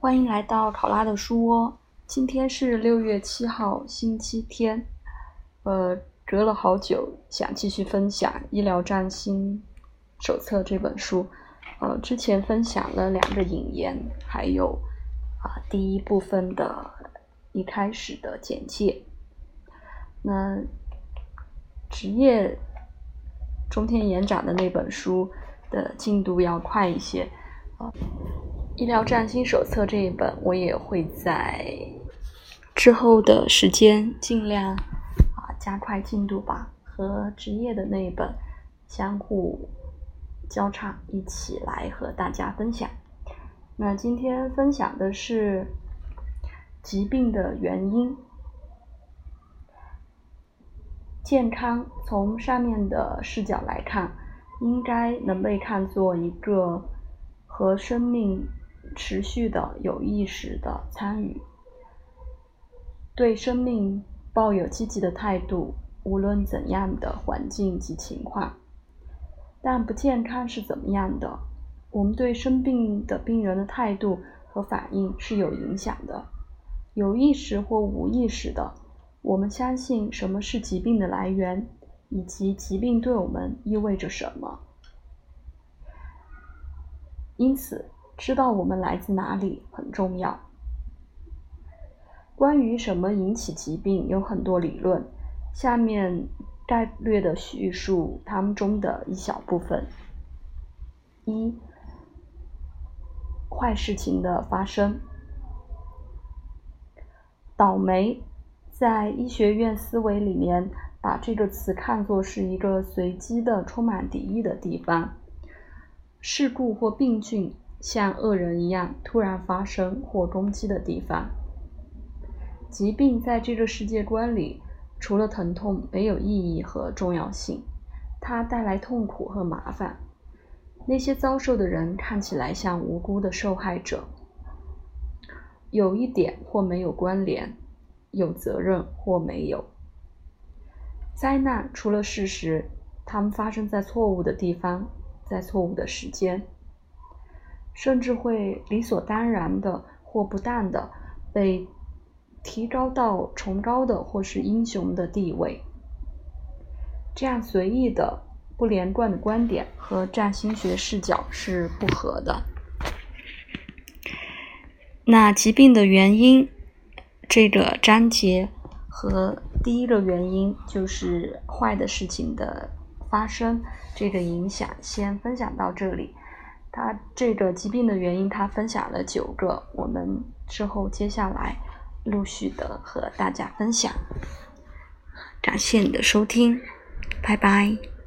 欢迎来到考拉的书窝。今天是六月七号，星期天。呃，隔了好久，想继续分享《医疗占星手册》这本书。呃，之前分享了两个引言，还有啊第一部分的一开始的简介。那职业中天延展的那本书的进度要快一些啊。医疗占星手册这一本，我也会在之后的时间尽量啊加快进度吧，和职业的那一本相互交叉，一起来和大家分享。那今天分享的是疾病的原因，健康从上面的视角来看，应该能被看作一个和生命。持续的有意识的参与，对生命抱有积极的态度，无论怎样的环境及情况。但不健康是怎么样的？我们对生病的病人的态度和反应是有影响的，有意识或无意识的。我们相信什么是疾病的来源，以及疾病对我们意味着什么。因此。知道我们来自哪里很重要。关于什么引起疾病，有很多理论，下面概略的叙述他们中的一小部分：一、坏事情的发生。倒霉，在医学院思维里面，把这个词看作是一个随机的、充满敌意的地方。事故或病菌。像恶人一样突然发生或攻击的地方，疾病在这个世界观里，除了疼痛没有意义和重要性。它带来痛苦和麻烦。那些遭受的人看起来像无辜的受害者，有一点或没有关联，有责任或没有。灾难除了事实，它们发生在错误的地方，在错误的时间。甚至会理所当然的或不当的被提高到崇高的或是英雄的地位。这样随意的不连贯的观点和占星学视角是不合的。那疾病的原因这个章节和第一个原因就是坏的事情的发生这个影响，先分享到这里。他这个疾病的原因，他分享了九个，我们之后接下来陆续的和大家分享。感谢你的收听，拜拜。